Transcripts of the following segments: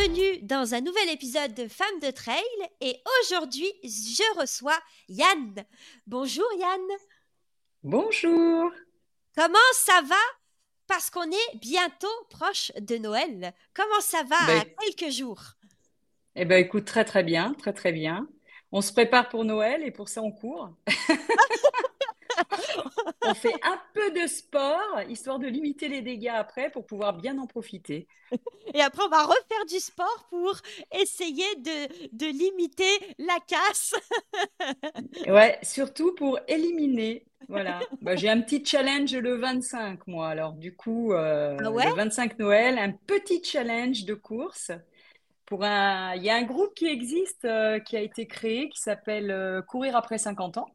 Bienvenue dans un nouvel épisode de Femmes de Trail et aujourd'hui je reçois Yann. Bonjour Yann. Bonjour. Comment ça va? Parce qu'on est bientôt proche de Noël. Comment ça va Ben, à quelques jours? Eh ben, écoute, très très bien, très très bien. On se prépare pour Noël et pour ça on court. On fait un peu de sport, histoire de limiter les dégâts après pour pouvoir bien en profiter. Et après on va refaire du sport pour essayer de, de limiter la casse. Ouais, surtout pour éliminer. Voilà. Bah, j'ai un petit challenge le 25, moi. Alors, du coup, euh, Ah ouais? le 25 Noël, un petit challenge de course. Pour un... Il y a un groupe qui existe, euh, qui a été créé, qui s'appelle euh, Courir après 50 ans.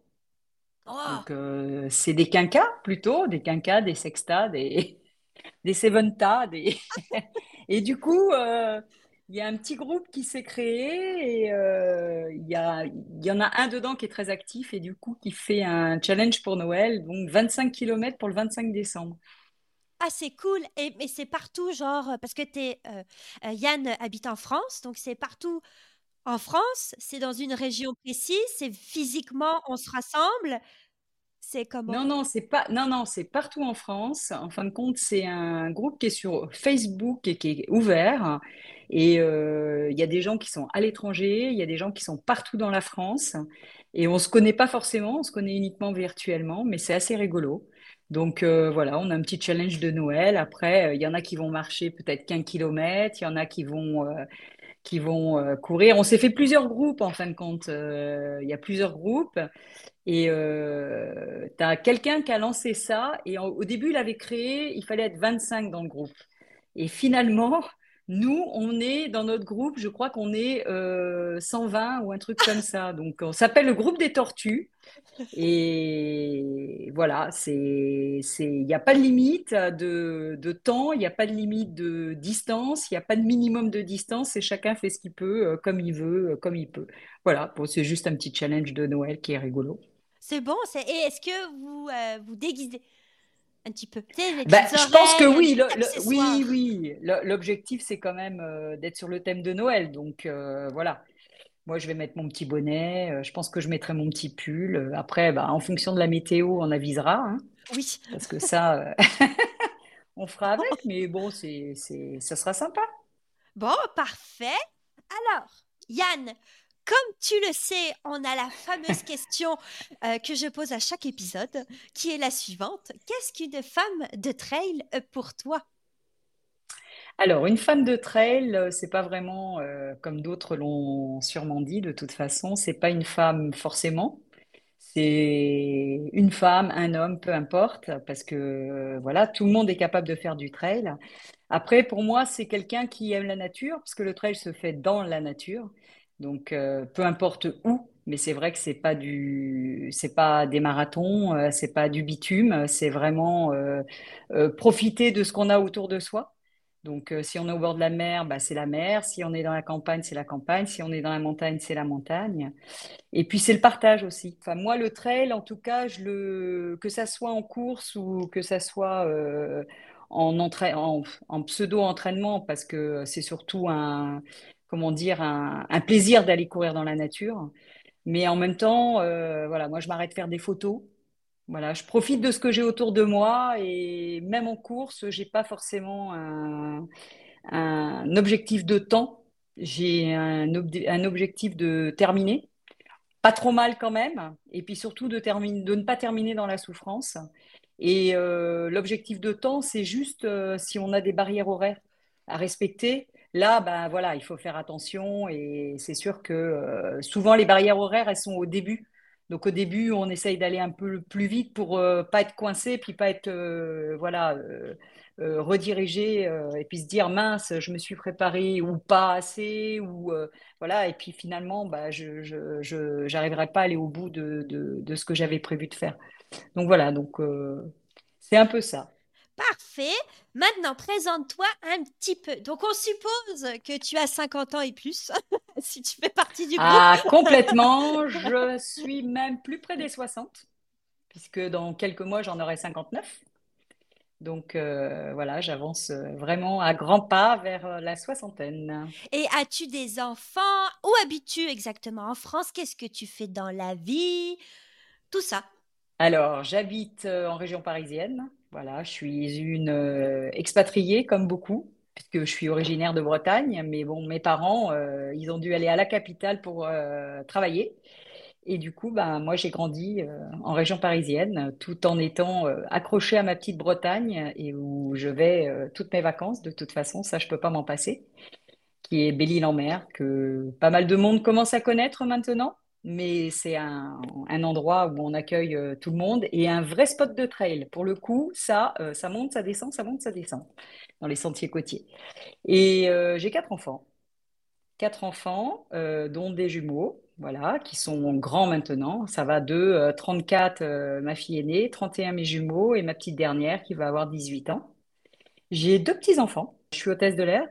Oh, Donc, euh, c'est des quinquas plutôt, des quinquas, des sextas, des, des seventas. Des... Et du coup, euh, il y a un petit groupe qui s'est créé et euh, il y a, y en a un dedans qui est très actif et du coup qui fait un challenge pour Noël, donc 25 km pour le 25 décembre. Ah, c'est cool. Et, mais c'est partout, genre, parce que euh, Yann habite en France, donc c'est partout en France, c'est dans une région précise, c'est physiquement, on se rassemble. C'est comment? Non, non, c'est pas, non, non, c'est partout en France. En fin de compte, c'est un groupe qui est sur Facebook et qui est ouvert. Et euh, il y a des gens qui sont à l'étranger, il y a des gens qui sont partout dans la France. Et on se connaît pas forcément, on se connaît uniquement virtuellement, mais c'est assez rigolo. Donc euh, voilà, on a un petit challenge de Noël. Après, euh, il y en a qui vont marcher peut-être qu'un kilomètre, il y en a qui vont, qui vont euh, courir. On s'est fait plusieurs groupes en fin de compte. Euh, il y a plusieurs groupes. Et euh, tu as quelqu'un qui a lancé ça. Et au début, il avait créé, il fallait être 25 dans le groupe. Et finalement, nous, on est dans notre groupe, je crois qu'on est euh, 120 ou un truc comme ça. Donc, on s'appelle le groupe des tortues. Et voilà, c'est, il n'y a pas de limite de, de temps, il n'y a pas de limite de distance, il n'y a pas de minimum de distance et chacun fait ce qu'il peut, euh, comme il veut, euh, comme il peut. Voilà, bon, c'est juste un petit challenge de Noël qui est rigolo. C'est bon, c'est... Et est-ce que vous euh, vous déguisez un petit peu? Petites je pense que oui, le- le- oui, oui. L'objectif, c'est quand même euh, d'être sur le thème de Noël. Donc euh, voilà, moi, je vais mettre mon petit bonnet. euh, je pense que je mettrai mon petit pull. Après, bah, en fonction de la météo, on avisera, hein, Oui. parce que ça, on fera avec. Mais bon, c'est, c'est, ça sera sympa. Bon, parfait. Alors, Yann, comme tu le sais, on a la fameuse question euh, que je pose à chaque épisode, qui est la suivante. Qu'est-ce qu'une femme de trail euh, pour toi? Alors, une femme de trail, euh, c'est pas vraiment euh, comme d'autres l'ont sûrement dit. De toute façon, c'est pas une femme forcément. C'est une femme, un homme, peu importe, parce que euh, voilà, tout le monde est capable de faire du trail. Après, pour moi, c'est quelqu'un qui aime la nature, parce que le trail se fait dans la nature. Donc, euh, peu importe où, mais c'est vrai que c'est pas pas des marathons, euh, c'est pas du bitume, c'est vraiment euh, euh, profiter de ce qu'on a autour de soi. Donc, euh, si on est au bord de la mer, bah, c'est la mer. Si on est dans la campagne, c'est la campagne. Si on est dans la montagne, c'est la montagne. Et puis c'est le partage aussi. Enfin, moi, le trail, en tout cas, que ça soit en course ou que ça soit euh, en pseudo-entraînement, parce que c'est surtout un, comment dire, un, plaisir d'aller courir dans la nature. Mais en même temps, euh, voilà, moi, je m'arrête faire des photos. Voilà, je profite de ce que j'ai autour de moi et même en course, j'ai pas forcément un, objectif de temps. J'ai un, ob- un objectif de terminer pas trop mal quand même, et puis surtout de, de ne pas terminer dans la souffrance. Et euh, l'objectif de temps, c'est juste euh, si on a des barrières horaires à respecter. Là, ben voilà, il faut faire attention et c'est sûr que euh, souvent les barrières horaires, elles sont au début. Donc au début, on essaye d'aller un peu plus vite pour euh, pas être coincé, puis pas être euh, voilà, euh, rediriger et puis se dire mince, je me suis préparée ou pas assez ou voilà et puis finalement bah je j'arriverai pas à aller au bout de, de, de ce que j'avais prévu de faire. Donc voilà donc c'est un peu ça. Parfait. Maintenant, présente-toi un petit peu. Donc, on suppose que tu as 50 ans et plus, si tu fais partie du groupe. Ah, complètement. Je suis même plus près des 60, puisque dans quelques mois, j'en aurai 59. Donc euh, voilà, j'avance vraiment à grands pas vers la soixantaine. Et as-tu des enfants? Où habites-tu exactement en France? Qu'est-ce que tu fais dans la vie? Tout ça. Alors, j'habite euh, en région parisienne. Voilà, je suis une euh, expatriée comme beaucoup, puisque je suis originaire de Bretagne. Mais bon, mes parents, euh, ils ont dû aller à la capitale pour travailler. Et du coup, ben, moi, j'ai grandi en région parisienne, tout en étant accrochée à ma petite Bretagne et où je vais toutes mes vacances. De toute façon, ça, je peux pas m'en passer. Qui est Belle-Île-en-Mer, que pas mal de monde commence à connaître maintenant mais c'est un, endroit où on accueille euh, tout le monde et un vrai spot de trail. Pour le coup, ça, euh, ça monte, ça descend, ça monte, ça descend dans les sentiers côtiers. Et euh, j'ai quatre enfants. Quatre enfants, dont des jumeaux, voilà, qui sont grands maintenant. Ça va de 34, ma fille aînée, 31 mes jumeaux et ma petite dernière qui va avoir 18 ans. J'ai deux petits-enfants. Je suis hôtesse de l'air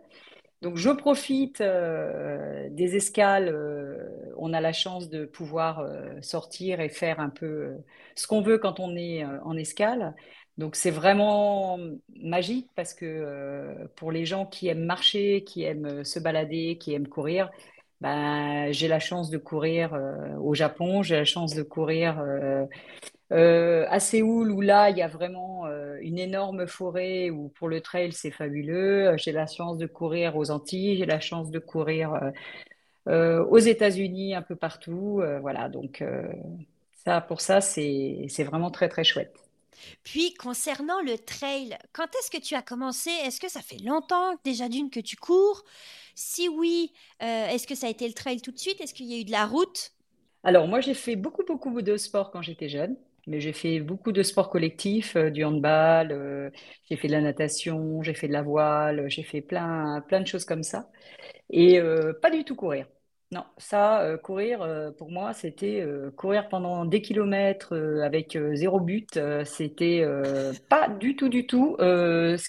donc je profite euh, des escales. Euh, on a la chance de pouvoir euh, sortir et faire un peu ce qu'on veut quand on est en escale. Donc c'est vraiment magique parce que pour les gens qui aiment marcher, qui aiment se balader, qui aiment courir, ben, j'ai la chance de courir au Japon, j'ai la chance de courir euh, à Séoul, où là, il y a vraiment euh, une énorme forêt, où pour le trail, c'est fabuleux. J'ai la chance de courir aux Antilles, j'ai la chance de courir euh, aux États-Unis, un peu partout. voilà, donc ça, pour ça, c'est vraiment très, très chouette. Puis, concernant le trail, quand est-ce que tu as commencé? Est-ce que ça fait longtemps déjà d'une que tu cours? Si oui, est-ce que ça a été le trail tout de suite? Est-ce qu'il y a eu de la route? Alors moi j'ai fait beaucoup beaucoup de sport quand j'étais jeune. Mais j'ai fait beaucoup de sports collectifs, euh, du handball, euh, j'ai fait de la natation, j'ai fait de la voile, j'ai fait plein, plein de choses comme ça. Et euh, pas du tout courir. Non, ça, courir, pour moi, c'était courir pendant des kilomètres avec zéro but. c'était pas du tout, du tout ce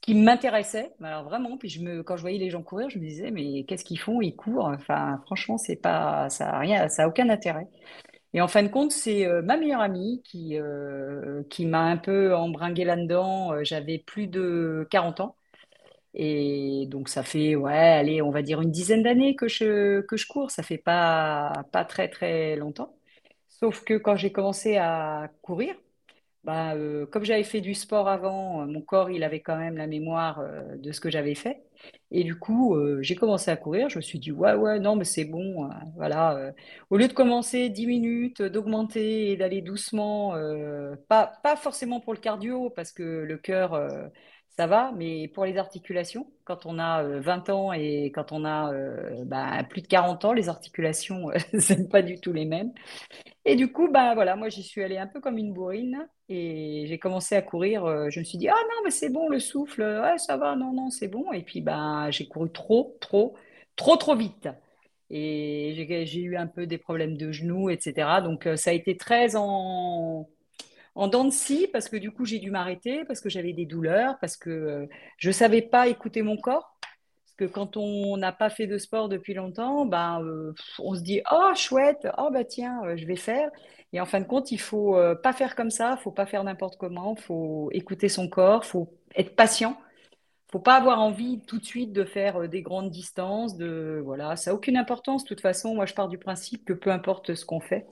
qui m'intéressait. Alors vraiment, puis je me, quand je voyais les gens courir, je me disais, mais qu'est-ce qu'ils font? Ils courent. Enfin, franchement, pas, ça a aucun intérêt. Et en fin de compte, c'est euh, ma meilleure amie qui, euh, qui m'a un peu embringué là-dedans. Euh, j'avais plus de 40 ans. Et donc, ça fait, ouais, allez, on va dire une dizaine d'années que je, que je cours. Ça fait pas, pas très, très longtemps. Sauf que quand j'ai commencé à courir, bah, comme j'avais fait du sport avant, mon corps, il avait quand même la mémoire de ce que j'avais fait. Et du coup, euh, j'ai commencé à courir. Je me suis dit, ouais, ouais, non, mais c'est bon. Euh, voilà. Euh. au lieu de commencer 10 minutes, d'augmenter et d'aller doucement, pas, pas forcément pour le cardio, parce que le cœur, ça va, mais pour les articulations, quand on a 20 ans et quand on a bah, plus de 40 ans, les articulations, ce n'est pas du tout les mêmes. Et du coup, bah voilà, moi j'y suis allée un peu comme une bourrine et j'ai commencé à courir. Euh, je me suis dit, ah non, mais c'est bon, le souffle, ça va, non, non, c'est bon. Et puis bah, j'ai couru trop, trop, trop, trop vite. Et j'ai eu un peu des problèmes de genoux, etc. Donc euh, ça a été très en, en dents de parce que du coup j'ai dû m'arrêter, parce que j'avais des douleurs, parce que euh, je ne savais pas écouter mon corps que quand on n'a pas fait de sport depuis longtemps, ben, euh, on se dit oh chouette, oh bah tiens, euh, je vais faire. Et en fin de compte, il faut euh, pas faire comme ça, faut pas faire n'importe comment, faut écouter son corps, faut être patient. Faut pas avoir envie tout de suite de faire des grandes distances, de voilà, ça n'a aucune importance. De toute façon, moi je pars du principe que peu importe ce qu'on fait,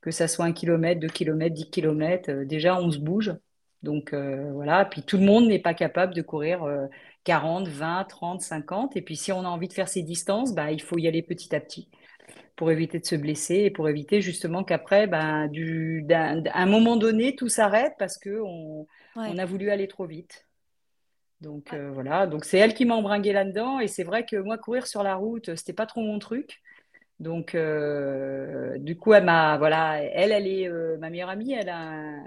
que ça soit un kilomètre, deux kilomètres, dix kilomètres, déjà on se bouge. Donc voilà, puis tout le monde n'est pas capable de courir 40, 20, 30, 50. Et puis si on a envie de faire ces distances, bah, il faut y aller petit à petit pour éviter de se blesser et pour éviter justement qu'après, du, d'un, un moment donné, tout s'arrête parce qu'on on a voulu aller trop vite. Donc euh, voilà, donc c'est elle qui m'a embringué là-dedans et c'est vrai que moi courir sur la route, c'était pas trop mon truc. Donc, euh, du coup, elle m'a, voilà, elle, elle est euh, ma meilleure amie. Elle a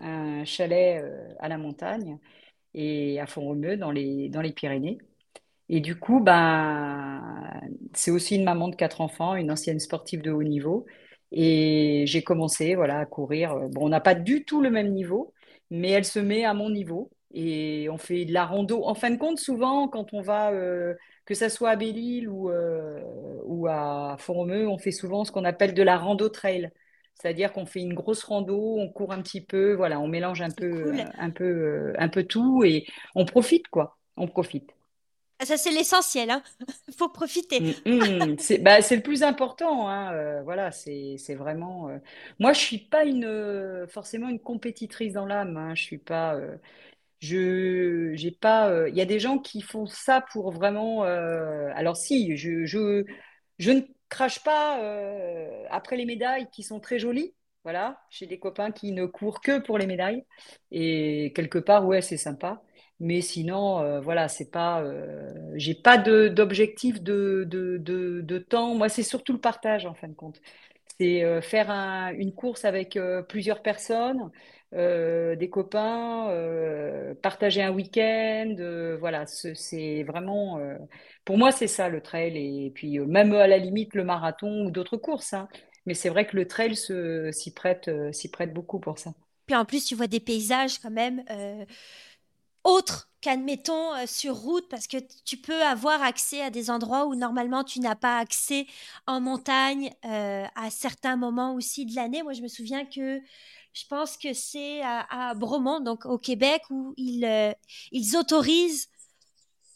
un, chalet euh, à la montagne et à Font-Romeu dans les, dans les Pyrénées. Et du coup, ben, c'est aussi une maman de quatre enfants, une ancienne sportive de haut niveau. Et j'ai commencé, voilà, à courir. Bon, on n'a pas du tout le même niveau, mais elle se met à mon niveau. Et on fait de la rando. En fin de compte, souvent, quand on va, que ça soit à Belle-Île ou, euh, ou à Font-Romeu, on fait souvent ce qu'on appelle de la rando trail. C'est-à-dire qu'on fait une grosse rando, on court un petit peu, voilà, on mélange un peu, Cool. un peu, euh, un peu tout et on profite, quoi. On profite. Ah, Ça, c'est l'essentiel, hein. Faut profiter. Mm, mm. C'est bah, c'est le plus important, hein, euh, voilà, c'est vraiment. euh, Moi, je suis pas une euh, forcément une compétitrice dans l'âme. hein, je suis pas. euh, Je j'ai pas. euh, Il y a des gens qui font ça pour vraiment. euh, Alors si, je je je ne crache pas euh, après les médailles qui sont très jolies. Voilà, j'ai des copains qui ne courent que pour les médailles et quelque part, ouais, c'est sympa. Mais sinon, voilà, c'est pas, j'ai pas d'objectif de, de, de, de temps. Moi, c'est surtout le partage en fin de compte. C'est faire un- une course avec plusieurs personnes, euh, des copains, euh, partager un week-end. euh, voilà, c'est vraiment, pour moi, c'est ça le trail. Et puis, même à la limite, le marathon ou d'autres courses. hein. Mais c'est vrai que le trail s'y prête, prête beaucoup pour ça. Puis en plus, tu vois des paysages quand même autres qu'admettons euh, sur route, parce que tu peux avoir accès à des endroits où normalement tu n'as pas accès en montagne euh, à certains moments aussi de l'année. Moi, je me souviens que je pense que c'est à, à Bromont, donc au Québec, où ils, euh, ils autorisent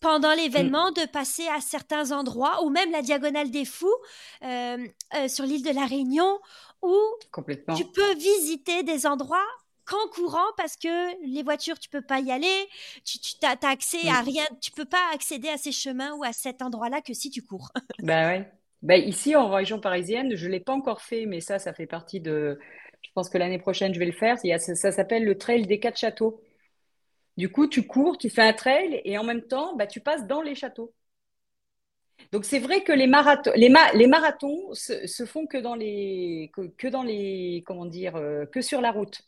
pendant Mm, l'événement de passer à certains endroits, ou même la Diagonale des Fous sur l'île de la Réunion, où tu peux visiter des endroits qu'en courant parce que les voitures, tu peux pas y aller, tu, tu t'as accès à rien, tu peux pas accéder à ces chemins ou à cet endroit-là que si tu cours. Bah ouais. Bah ici, en région parisienne, je ne l'ai pas encore fait, mais ça, ça fait partie de... Je pense que l'année prochaine, je vais le faire. Il y a- ça, ça s'appelle le trail des quatre châteaux. Du coup, tu cours, tu fais un trail et en même temps, bah, tu passes dans les châteaux. Donc c'est vrai que les marathons, les, ma- les marathons se, se font que dans les, que, que dans les, comment dire, euh, que sur la route.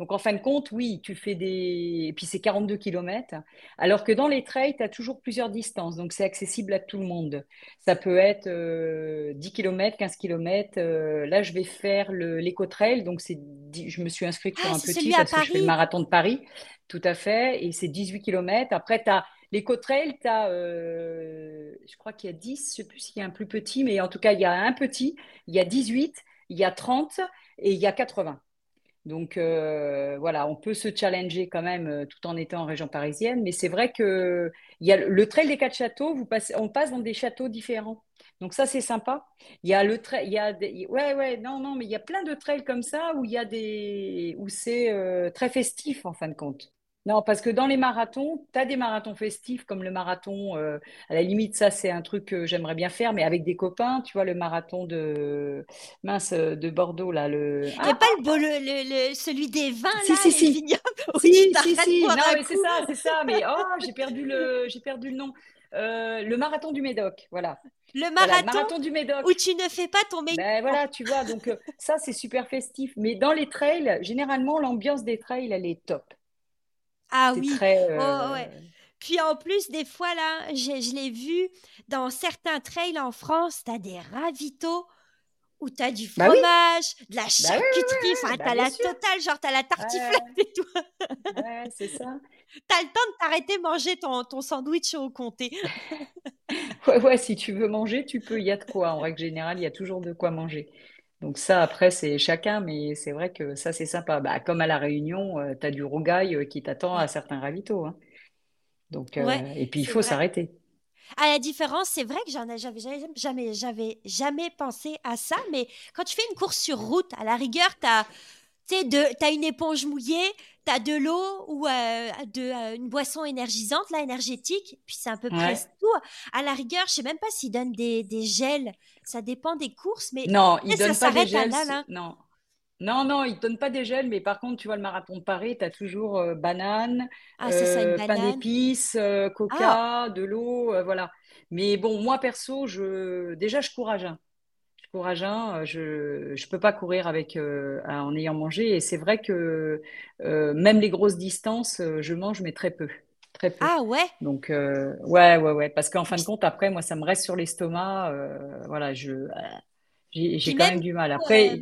Donc en fin de compte, oui, tu fais des, et puis c'est 42 kilomètres, alors que dans les trails, tu as toujours plusieurs distances, donc c'est accessible à tout le monde. Ça peut être euh, 10 km, 15 km. là, je vais faire l'éco-trail, donc c'est, je me suis inscrite sur Ah, un petit parce que je fais le marathon de Paris, tout à fait, et c'est 18 kilomètres. Après, tu as l'éco-trail, tu as, je crois qu'il y a 10, je ne sais plus s'il y a un plus petit, mais en tout cas, il y a un petit, il y a 18, il y a 30 et il y a 80. Donc euh, voilà, on peut se challenger quand même euh, tout en étant en région parisienne, mais c'est vrai que il y a le, le trail des quatre châteaux, vous passez, on passe dans des châteaux différents. Donc ça c'est sympa. Il y a le trail, il y a des, ouais ouais non non, mais il y a plein de trails comme ça où il y a des où c'est euh, très festif en fin de compte. Non, parce que dans les marathons, tu as des marathons festifs comme le marathon, euh, à la limite, ça c'est un truc que j'aimerais bien faire, mais avec des copains, tu vois, le marathon de mince de Bordeaux, là, le... Il n'y a Ah, pas le, beau- le, le- le- celui des vins, si, là, si, si. vignobles, où Si, si, si. Non, mais c'est ça, c'est ça. Mais oh, j'ai perdu le, perdu le nom. Euh, le marathon du Médoc. Voilà. Le Voilà, le marathon du où Médoc. tu ne fais pas ton Ben maigrissement. voilà, tu vois. Donc, euh, ça, c'est super festif. Mais dans les trails, généralement, l'ambiance des trails, elle est top. Ah oui, très. oh ouais. euh, Puis en plus, des fois, là, je, l'ai vu dans certains trails en France, t'as des ravitaux où t'as du Bah oui, fromage, de la bah charcuterie, enfin, Bah t'as bien la sûr. totale, genre t'as la tartiflette et tout. ouais, c'est ça. T'as le temps de t'arrêter manger ton, ton sandwich au comté. Ouais, ouais, si tu veux manger, tu peux. Il y a de quoi. En règle générale, il y a toujours de quoi manger. Donc ça, après, c'est chacun, mais c'est vrai que ça, c'est sympa. Bah, comme à La Réunion, tu as du rougail euh, qui t'attend à certains ravitaux. hein. Donc, ouais, euh, et puis, il faut s'arrêter. À la différence, c'est vrai que j'en ai, j'avais jamais, jamais, j'avais jamais pensé à ça, mais quand tu fais une course sur route, à la rigueur, tu de, t'as une éponge mouillée, t'as de l'eau ou euh, de, euh, une boisson énergisante, là, énergétique, puis c'est à peu près Ouais. tout. À la rigueur, je sais même pas s'ils donnent des, des gels, ça dépend des courses, mais Non, tu ils donnent pas des gels. ce- là. Non. Non, non, ils donnent pas des gels, mais par contre, tu vois, le marathon de Paris, tu as toujours euh, banane, Ah, ça, euh, pain banane. d'épices, euh, Ah, coca, de l'eau, voilà. Mais bon, moi, perso, je... déjà, je cours cours à jeun, je ne peux pas courir avec, en ayant mangé. Et c'est vrai que même les grosses distances, je mange, mais très peu. Très peu. Ah ouais? Donc, ouais, ouais, ouais. Parce qu'en fin de compte, après, moi, ça me reste sur l'estomac. voilà, je, j'ai quand même du mal. Après,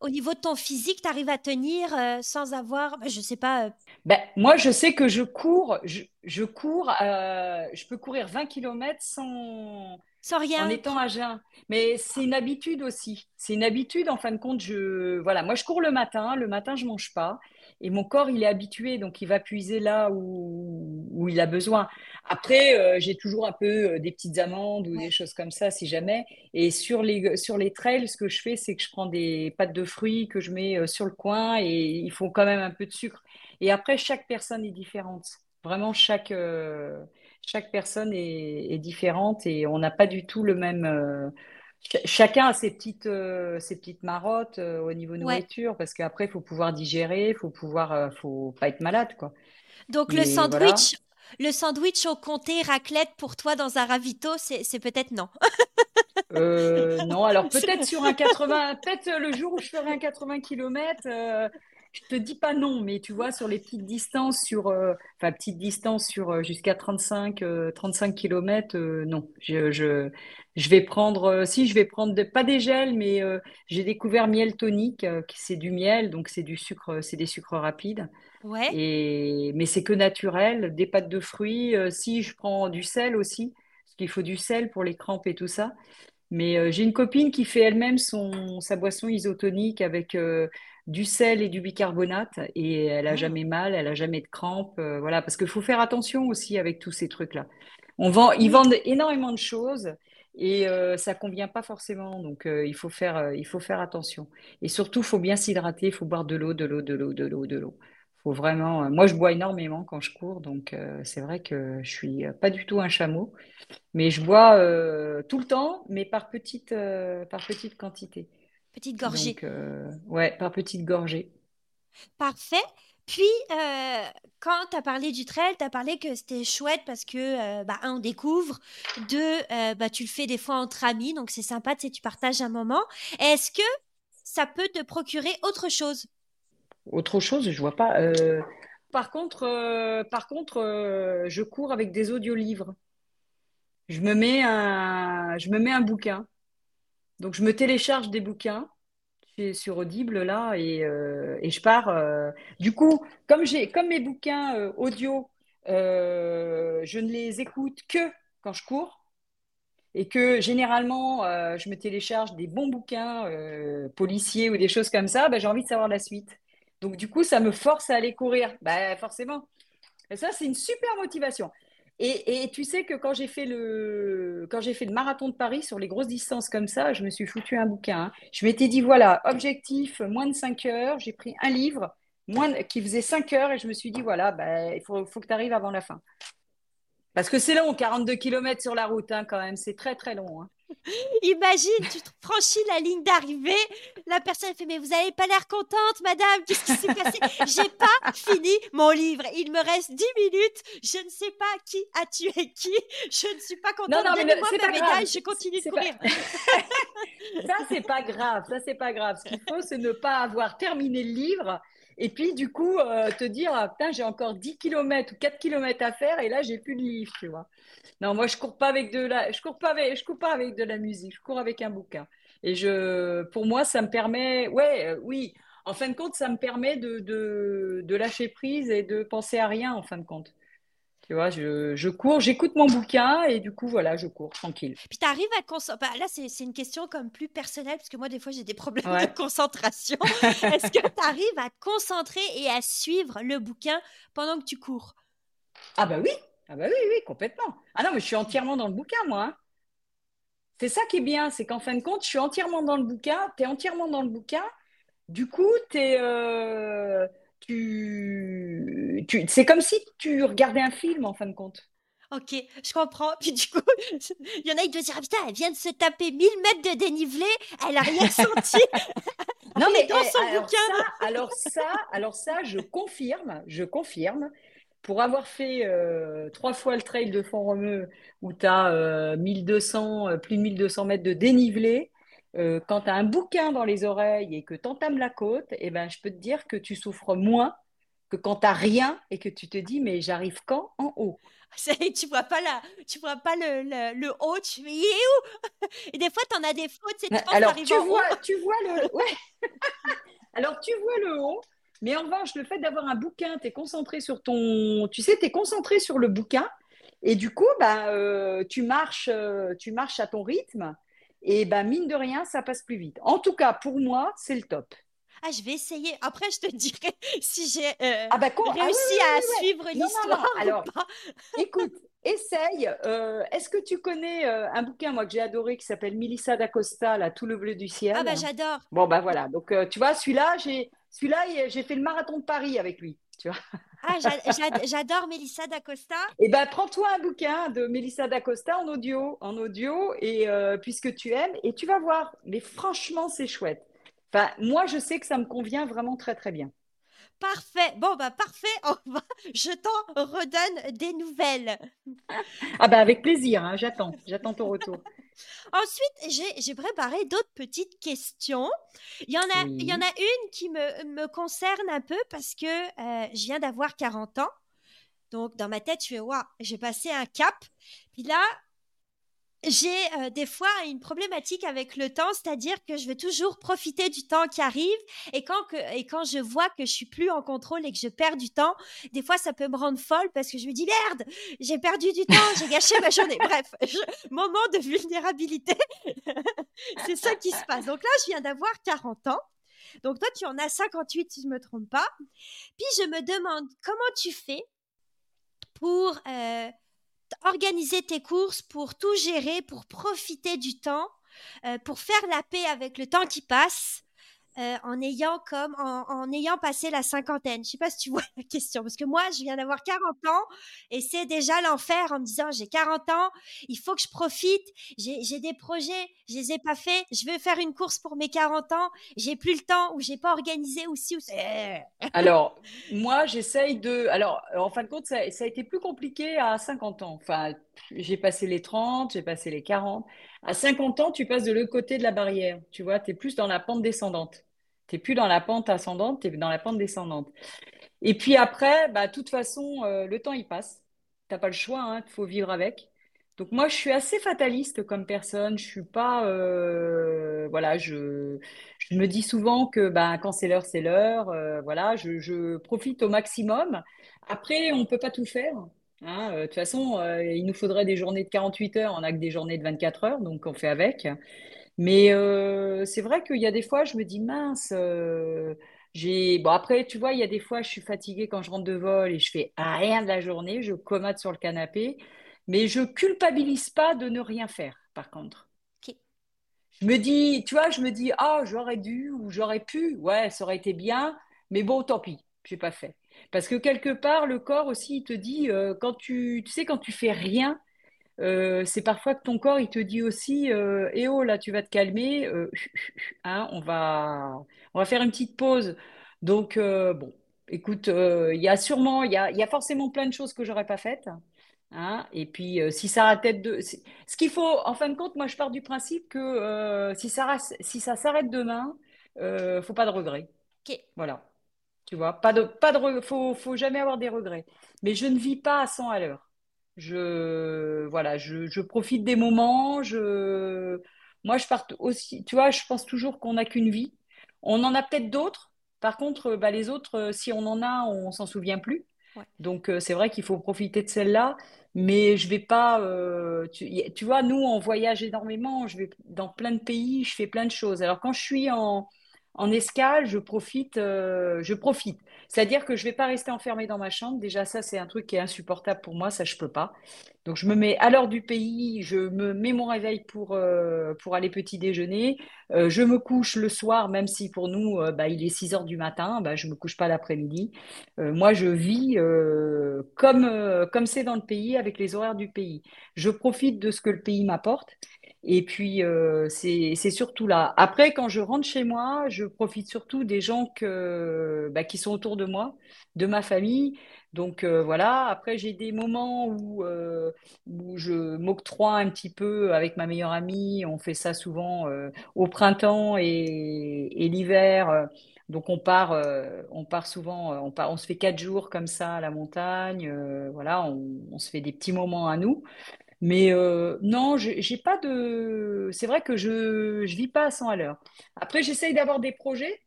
au niveau de ton physique, tu arrives à tenir euh, sans avoir, bah, je sais pas. Euh, ben, moi, je sais que je cours, je, cours, euh, je peux courir 20 km sans, sans rien. En étant à jeun. Mais c'est une habitude aussi. C'est une habitude, en fin de compte. Je, voilà, moi, je cours le matin. Le matin, je mange pas. Et mon corps, il est habitué, donc il va puiser là où, où il a besoin. Après, euh, j'ai toujours un peu euh, des petites amandes ou des choses comme ça, si jamais. Et sur les, sur les trails, ce que je fais, c'est que je prends des pâtes de fruits que je mets euh, sur le coin et il faut quand même un peu de sucre. Et après, chaque personne est différente. Vraiment, chaque, chaque personne est, est, différente et on n'a pas du tout le même chacun a ses petites, euh, ses petites marottes euh, au niveau nourriture, parce qu'après, il faut pouvoir digérer, il faut pouvoir, euh, faut pas être malade, quoi. Donc le sandwich, le sandwich au comté raclette pour toi dans un ravito, c'est peut-être non. non, alors peut-être sur un 80, peut-être le jour où je ferai un 80 km, je te dis pas non, mais tu vois, sur les petites distances, sur, euh, enfin, petites distances sur euh, jusqu'à 35, 35 km, non. Je, je, je, vais prendre, euh, si, je vais prendre, pas des gels, mais j'ai découvert miel tonique, c'est du miel, donc c'est du sucre, c'est des sucres rapides. Ouais. Et, mais c'est que naturel, des pâtes de fruits. si, je prends du sel aussi, parce qu'il faut du sel pour les crampes et tout ça. Mais j'ai une copine qui fait elle-même son, sa boisson isotonique avec du sel et du bicarbonate et elle a ah. jamais mal, elle a jamais de crampes, euh, voilà, parce qu'il faut faire attention aussi avec tous ces trucs-là. On vend, ils vendent énormément de choses et euh, ça convient pas forcément, donc euh, il faut faire, il faut faire attention. Et surtout, il faut bien s'hydrater, il faut boire de l'eau, de l'eau, de l'eau, de l'eau, de l'eau. Faut vraiment. moi, je bois énormément quand je cours, donc c'est vrai que je suis pas du tout un chameau, mais je bois tout le temps, mais par petite, par petite quantité. Petite gorgée. Euh, ouais, par petite gorgée. Parfait. Puis, euh, quand tu as parlé du trail, tu as parlé que c'était chouette parce que, euh, bah, un, on découvre, deux, bah, tu le fais des fois entre amis, donc c'est sympa, tu sais, tu partages un moment. Est-ce que ça peut te procurer autre chose? Autre chose, je vois pas. Par contre, par contre je cours avec des audiolivres. Je me mets un, je me mets un bouquin. Donc, je me télécharge des bouquins sur Audible là et, euh, je pars. Euh, du coup, comme j'ai comme mes bouquins euh, audio, je ne les écoute que quand je cours et que généralement je me télécharge des bons bouquins policiers ou des choses comme ça, ben, j'ai envie de savoir la suite. Donc du coup, ça me force à aller courir. Ben, forcément. Et ça, c'est une super motivation. Et, tu sais que quand j'ai fait le quand j'ai fait le marathon de Paris sur les grosses distances comme ça, je me suis foutu un bouquin. Hein. Je m'étais dit voilà, objectif moins de 5 heures. J'ai pris un livre moins qui faisait 5 heures et je me suis dit voilà, bah, il faut, faut que tu arrives avant la fin. Parce que c'est long, 42 km sur la route hein, quand même, c'est très très long. Hein. Imagine, tu franchis la ligne d'arrivée, la personne fait Mais vous n'avez pas l'air contente, madame, qu'est-ce qui s'est passé? J'ai pas fini mon livre, il me reste 10 minutes, je ne sais pas qui a tué qui, je ne suis pas contente, donnez-moi ma médaille, je continue de courir. ça, c'est pas grave, ça, c'est pas grave. Ce qu'il faut, c'est ne pas avoir terminé le livre. Et puis, du coup, euh, te dire, ah, putain, j'ai encore 10 km ou 4 km à faire et là, j'ai plus de livre, tu vois. Non, moi, je cours pas avec de la, je cours pas avec, cours pas avec de la musique. Je cours avec un bouquin. Et je, pour moi, ça me permet, ouais, euh, oui. En fin de compte, ça me permet de, de, lâcher prise et de penser à rien, en fin de compte. Tu vois, je, je cours, j'écoute mon bouquin et du coup, voilà, je cours tranquille. Puis tu arrives à concentrer. Bah, là, c'est une question comme plus personnelle, parce que moi, des fois, j'ai des problèmes de concentration. Est-ce que tu arrives à te concentrer et à suivre le bouquin pendant que tu cours? Ah, bah oui, ah bah oui, oui, complètement. Ah non, mais je suis entièrement dans le bouquin, moi. Hein. C'est ça qui est bien, c'est qu'en fin de compte, je suis entièrement dans le bouquin, tu es entièrement dans le bouquin. Du coup, es, euh, tu, tu, c'est comme si tu regardais un film, en fin de compte. Ok, je comprends. Puis du coup, il y en a qui doivent dire ah, putain, elle vient de se taper 1000 mètres de dénivelé, elle a rien senti. non mais dans son alors bouquin. Ça, alors ça, alors ça, je confirme, je confirme pour avoir fait euh, trois fois le trail de Font-Romeu, où tu as 1200, plus de 1200 mètres de dénivelé, euh, quand tu as un bouquin dans les oreilles et que tu entames la côte, eh ben, je peux te dire que tu souffres moins que quand tu n'as rien et que tu te dis, mais j'arrive quand? En haut tu vois pas la, tu vois pas le, le, le haut, tu fais, il est où? Et des fois, tu en as des fautes, c'est Alors, tu vois, tu vois le... Ouais. Alors, tu vois le haut, mais en revanche, le fait d'avoir un bouquin, tu es concentré sur ton... Tu sais, tu es concentré sur le bouquin, et du coup, bah, euh, tu, marches, euh, tu marches à ton rythme, et bah, mine de rien, ça passe plus vite. En tout cas, pour moi, c'est le top. Ah, je vais essayer. Après, je te dirai si j'ai euh, ah bah, ah réussi à suivre l'histoire. Alors, pas. écoute, essaye. Est-ce que tu connais un bouquin, moi, que j'ai adoré, qui s'appelle Melissa d'Acosta, là, Tout le bleu du ciel? Ah, bah, j'adore. Bon, bah voilà. Donc, tu vois, celui-là, j'ai celui-là, j'ai fait le marathon de Paris avec lui. Tu vois ah, j'adore Mélissa d'Acosta. Eh ben, prends-toi un bouquin de Mélissa d'Acosta en audio, en audio, et euh, puisque tu aimes, et tu vas voir. Mais franchement, c'est chouette. Enfin, moi, je sais que ça me convient vraiment très très bien. Parfait. Bon, bah parfait. Je t'en redonne des nouvelles. Ah bah avec plaisir, hein. j'attends. J'attends ton retour. Ensuite, j'ai préparé d'autres petites questions. Il y, en a, il y en a une qui me, me concerne un peu parce que euh, je viens d'avoir 40 ans. Donc, dans ma tête, je fais, waouh, j'ai passé un cap. Puis là, j'ai euh, des fois une problématique avec le temps, c'est-à-dire que je veux toujours profiter du temps qui arrive et quand, que, et quand je vois que je suis plus en contrôle et que je perds du temps, des fois ça peut me rendre folle parce que je me dis merde, j'ai perdu du temps, j'ai gâché ma journée. Bref, moment de vulnérabilité, c'est ça qui se passe. Donc là, je viens d'avoir 40 ans. Donc toi, tu en as 58 si je me trompe pas. Puis je me demande comment tu fais pour... Euh, organiser tes courses, pour tout gérer, pour profiter du temps, euh, pour faire la paix avec le temps qui passe. Euh, en ayant comme en, ayant passé la cinquantaine. Je sais pas si tu vois la question parce que moi je viens d'avoir 40 ans et c'est déjà l'enfer en me disant j'ai 40 ans, il faut que je profite, j'ai des projets, je les ai pas faits, je veux faire une course pour mes 40 ans, j'ai plus le temps ou j'ai pas organisé aussi ou Alors moi j'essaye de alors en fin de compte ça, ça a été plus compliqué à 50 ans. Enfin j'ai passé les 30, j'ai passé les 40. À 50 ans, tu passes de l'autre côté de la barrière. Tu vois, tu es plus dans la pente descendante. Tu n'es plus dans la pente ascendante, tu es dans la pente descendante. Et puis après, bah, de toute façon, euh, le temps, il passe. Tu n'as pas le choix, il hein, faut vivre avec. Donc moi, je suis assez fataliste comme personne. Je suis pas, euh, voilà, je, me dis souvent que bah, quand c'est l'heure, c'est l'heure. Euh, voilà, je, je, profite au maximum. Après, on ne peut pas tout faire. Hein. de toute façon, il nous faudrait des journées de 48 heures. On n'a que des journées de 24 heures, donc on fait avec. Mais euh, c'est vrai qu'il y a des fois, je me dis, mince, euh, j'ai... Bon, après, tu vois, il y a des fois, je suis fatiguée quand je rentre de vol et je fais rien de la journée, je commode sur le canapé, mais je culpabilise pas de ne rien faire, par contre. Je me dis, tu vois, je me dis, ah, j'aurais dû ou j'aurais pu, ouais, ça aurait été bien, mais bon, tant pis, j'ai pas fait. Parce que quelque part, le corps aussi, il te dit, euh, quand tu, tu sais, quand tu fais rien, euh, c'est parfois que ton corps, il te dit aussi, euh, eh oh, là, tu vas te calmer, euh, hein, on va, on va faire une petite pause. Donc, euh, bon, écoute, il y a sûrement, il y a, y a, forcément plein de choses que j'aurais pas faites. Hein, et puis, si ça tête de... Ce qu'il faut, en fin de compte, moi, je pars du principe que si ça, si ça s'arrête demain, euh, faut pas de regrets. Voilà. Tu vois, pas de, pas de, faut, faut jamais avoir des regrets. Mais je ne vis pas à 100 à l'heure. Je, voilà, je, profite des moments. Je, moi, je parte aussi. Tu vois, je pense toujours qu'on n'a qu'une vie. On en a peut-être d'autres. Par contre, bah, les autres, si on en a, on s'en souvient plus. Donc, euh, c'est vrai qu'il faut profiter de celle-là. Mais je vais pas. Euh, tu, tu, vois, nous, on voyage énormément. Je vais dans plein de pays. Je fais plein de choses. Alors, quand je suis en, en escale, je profite, euh, je profite. C'est-à-dire que je ne vais pas rester enfermée dans ma chambre. Déjà, ça, c'est un truc qui est insupportable pour moi. Ça, je ne peux pas. Donc, je me mets à l'heure du pays. Je me mets mon réveil pour, euh, aller petit déjeuner. Euh, je me couche le soir, même si pour nous, bah, il est 6 heures du matin. Bah, je ne me couche pas l'après-midi. moi, je vis comme c'est dans le pays, avec les horaires du pays. Je profite de ce que le pays m'apporte. Et puis, euh, c'est surtout là. Après, quand je rentre chez moi, je profite surtout des gens que, bah, qui sont autour de moi, de ma famille. Donc euh, voilà, après j'ai des moments où, euh, où je m'octroie un petit peu avec ma meilleure amie, on fait ça souvent euh, au printemps et, l'hiver. Donc on part, on part souvent, on part, on se fait quatre jours comme ça à la montagne, voilà, on se fait des petits moments à nous. Mais euh, non, j'ai pas de. C'est vrai que je je vis pas à 100 à l'heure. Après, j'essaye d'avoir des projets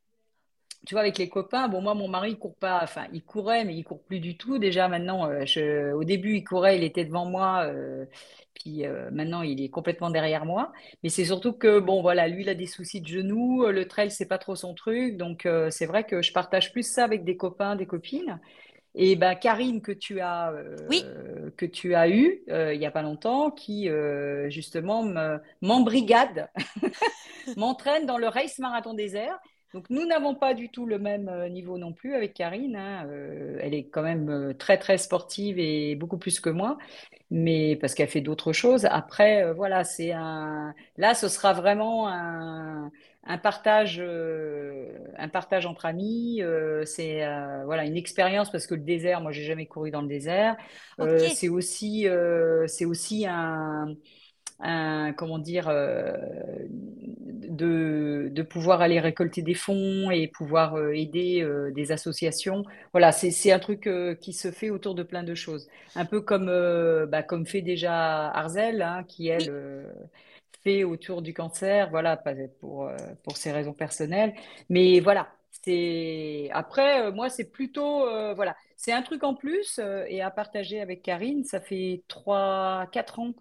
tu vois, avec les copains, bon, moi, mon mari, il court pas, enfin, il courait, mais il court plus du tout. Déjà, maintenant, euh, au début, il courait, il était devant moi, euh, puis maintenant, il est complètement derrière moi. Mais c'est surtout que, bon, voilà, lui, il a des soucis de genoux, le trail, c'est pas trop son truc. Donc, c'est vrai que je partage plus ça avec des copains, des copines. Et ben, Karine, que tu as, Oui, euh, que tu as eu euh, il y a pas longtemps, qui, euh, justement, me- m'embrigade m'entraîne dans le Race Marathon Désert. Donc nous n'avons pas du tout le même euh, niveau non plus avec Karine. hein. Elle est quand même très très sportive et beaucoup plus que moi, mais parce qu'elle fait d'autres choses. Après, voilà, c'est un. Là, ce sera vraiment un, un partage, euh, un partage entre amis. Euh, c'est euh, voilà une expérience parce que le désert, moi, j'ai jamais couru dans le désert. c'est aussi, c'est aussi un un- comment dire, de, de pouvoir aller récolter des fonds et pouvoir aider des associations. Voilà, c'est, c'est un truc qui se fait autour de plein de choses. Un peu comme, bah, comme fait déjà Arzel, hein, qui elle fait autour du cancer, voilà, pas- pour, euh, pour ses raisons personnelles. Mais voilà. C'est après euh, moi c'est plutôt euh, voilà c'est un truc en plus et à partager avec Karine ça fait trois quatre ans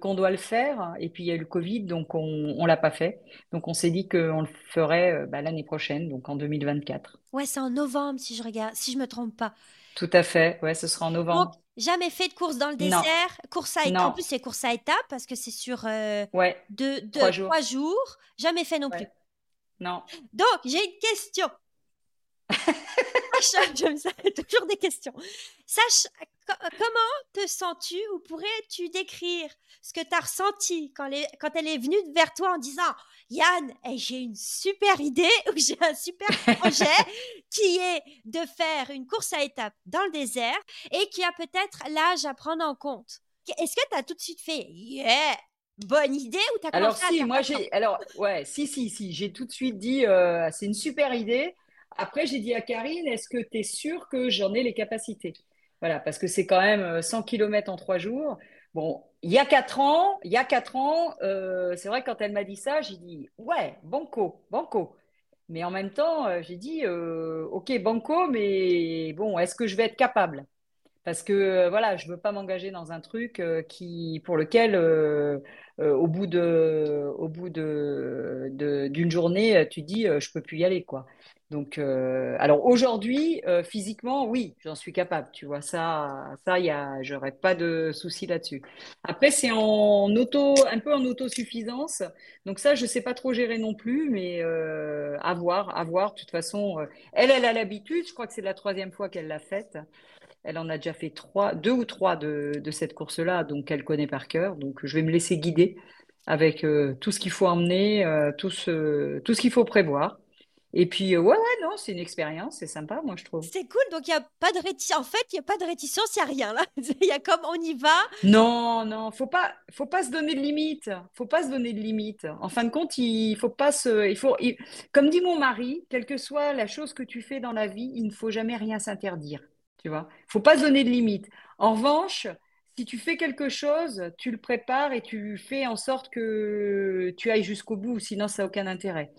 qu'on doit le faire. Et puis il y a eu le Covid, donc on on l'a pas fait. Donc on s'est dit qu'on le ferait bah, l'année prochaine, donc en 2024. ouais, c'est en novembre si je regarde, si je me trompe pas. Tout à fait. Ouais, ce sera en Donc, novembre. jamais fait de course dans le Non, désert, course à étapes. En plus, c'est course à étapes parce que c'est sur euh, Ouais, deux, deux, trois jours. trois jours. Jamais fait non plus. Non. Donc, j'ai une question. Sache, j'aime ça, toujours des questions. Sache, co- comment te sens-tu ou pourrais-tu décrire ce que tu as ressenti quand, les- quand elle est venue vers toi en disant Yann, eh, j'ai une super idée ou j'ai un super projet qui est de faire une course à étapes dans le désert et qui a peut-être l'âge à prendre en compte. Est-ce que tu as tout de suite fait Yeah, bonne idée ou tu as Alors si, moi j'ai, alors ouais, si si si, j'ai tout de suite dit, euh, c'est une super idée. Après j'ai dit à Karine, est-ce que tu es sûre que j'en ai les capacités? Voilà, parce que c'est quand même euh, 100 km en trois jours. Bon, il y a quatre ans, il y a quatre ans, euh, c'est vrai que quand elle m'a dit ça, j'ai dit ouais, banco, banco. Mais en même temps, euh, j'ai dit euh, ok, banco, mais bon, est-ce que je vais être capable? Parce que euh, voilà, je veux pas m'engager dans un truc euh, qui, pour lequel, euh, euh, au bout de, de, d'une journée, euh, tu dis, euh, je peux plus y aller, quoi. Donc, euh, alors aujourd'hui, euh, physiquement, oui, j'en suis capable. Tu vois, ça, ça, y a, j'aurais pas de souci là-dessus. Après, c'est en auto, un peu en autosuffisance. Donc ça, je sais pas trop gérer non plus, mais euh, à voir. De toute façon, euh, elle, elle a l'habitude. Je crois que c'est la troisième fois qu'elle l'a faite. Elle en a déjà fait trois, deux ou trois de, de cette course-là, donc elle connaît par cœur. Donc je vais me laisser guider avec tout ce qu'il faut emmener, tout ce, tout ce qu'il faut prévoir. Et puis, euh, ouais, ouais, non, c'est une expérience, c'est sympa, moi, je trouve. C'est cool, donc il n'y a pas de réticence. En fait, il n'y a pas de réticence, il n'y a rien là. Il y a comme on y va. Non, non, faut pas, faut pas se donner de limites. Faut pas se donner de limites. En fin de compte, il faut pas se, il faut, il- comme dit mon mari, quelle que soit la chose que tu fais dans la vie, il ne faut jamais rien s'interdire. Tu vois, faut pas se donner de limites. En revanche, si tu fais quelque chose, tu le prépares et tu fais en sorte que tu ailles jusqu'au bout, sinon ça n'a aucun intérêt.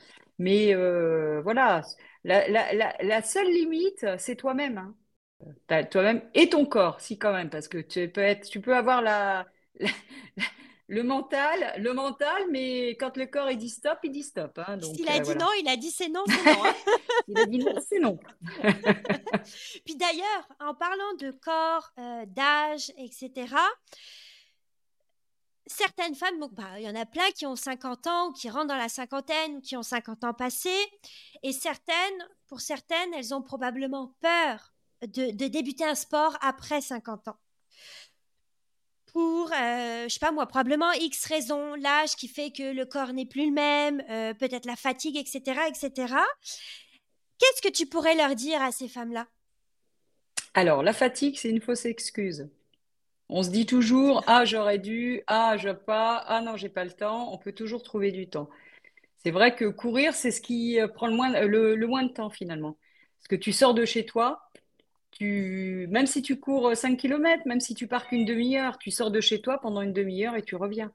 Mais euh, voilà, la, la, la, la seule limite, c'est toi-même. hein. Toi-même et ton corps, si quand même, parce que tu peux être, tu peux avoir la, le mental, le mental, mais quand le corps il dit stop, il dit stop, hein, donc S'il a euh, dit voilà. non, il a dit c'est non, c'est non. hein. Il a dit non, c'est non. Puis d'ailleurs, en parlant de corps, euh, d'âge, etc., certaines femmes, bah, il y en a plein qui ont 50 ans ou qui rentrent dans la cinquantaine ou qui ont 50 ans passés. Et certaines, pour certaines, elles ont probablement peur de, de débuter un sport après 50 ans. Pour, euh, je sais pas moi, probablement X raisons, l'âge qui fait que le corps n'est plus le même, euh, peut-être la fatigue, etc., etc. Qu'est-ce que tu pourrais leur dire à ces femmes-là? Alors, la fatigue, c'est une fausse excuse. On se dit toujours, ah, j'aurais dû, ah, je pas, ah non, j'ai pas le temps. On peut toujours trouver du temps. C'est vrai que courir, c'est ce qui euh, prend le moins, de temps finalement. Parce que tu sors de chez toi, tu, même si tu cours 5 km, même si tu pars qu'une demi-heure, tu sors de chez toi pendant une demi-heure et tu reviens.